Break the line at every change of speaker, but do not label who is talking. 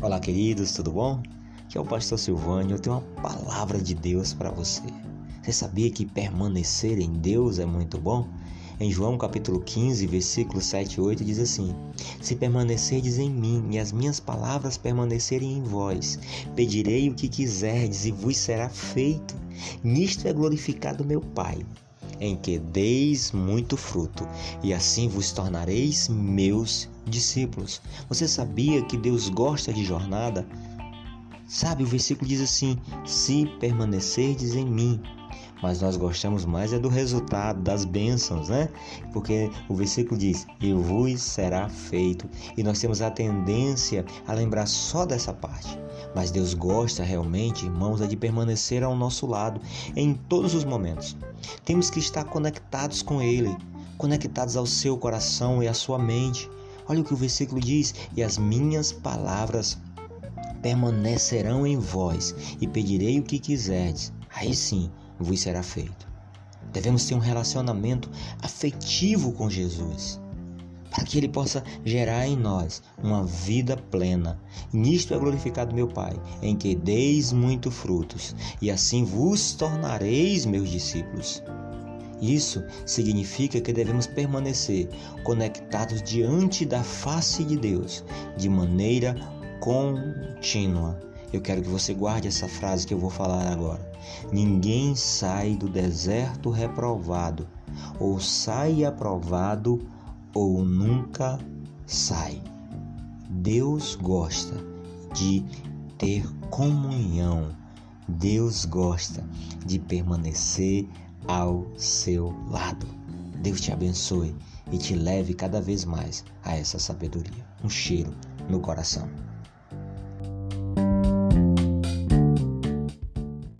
Olá, queridos, tudo bom? Aqui é o pastor Silvânio. Eu tenho uma palavra de Deus para você. Você sabia que permanecer em Deus é muito bom? Em João capítulo 15, versículos 7 e 8 diz assim: Se permanecerdes em mim e as minhas palavras permanecerem em vós, pedirei o que quiserdes e vos será feito. Nisto é glorificado meu Pai, em que deis muito fruto, e assim vos tornareis meus discípulos. Você sabia que Deus gosta de jornada? Sabe, o versículo diz assim: Se permanecerdes em mim, mas nós gostamos mais é do resultado, das bênçãos, né? Porque o versículo diz: E vos será feito. E nós temos a tendência a lembrar só dessa parte. Mas Deus gosta realmente, irmãos, é de permanecer ao nosso lado em todos os momentos. Temos que estar conectados com Ele, conectados ao seu coração e à sua mente. Olha o que o versículo diz: E as minhas palavras permanecerão em vós, e pedirei o que quiserdes. Aí sim vos será feito. Devemos ter um relacionamento afetivo com Jesus, para que Ele possa gerar em nós uma vida plena. Nisto é glorificado meu Pai, em que deis muito frutos, e assim vos tornareis meus discípulos. Isso significa que devemos permanecer conectados diante da face de Deus de maneira contínua. Eu quero que você guarde essa frase que eu vou falar agora. Ninguém sai do deserto reprovado, ou sai aprovado, ou nunca sai. Deus gosta de ter comunhão. Deus gosta de permanecer ao seu lado. Deus te abençoe e te leve cada vez mais a essa sabedoria. Um cheiro no coração.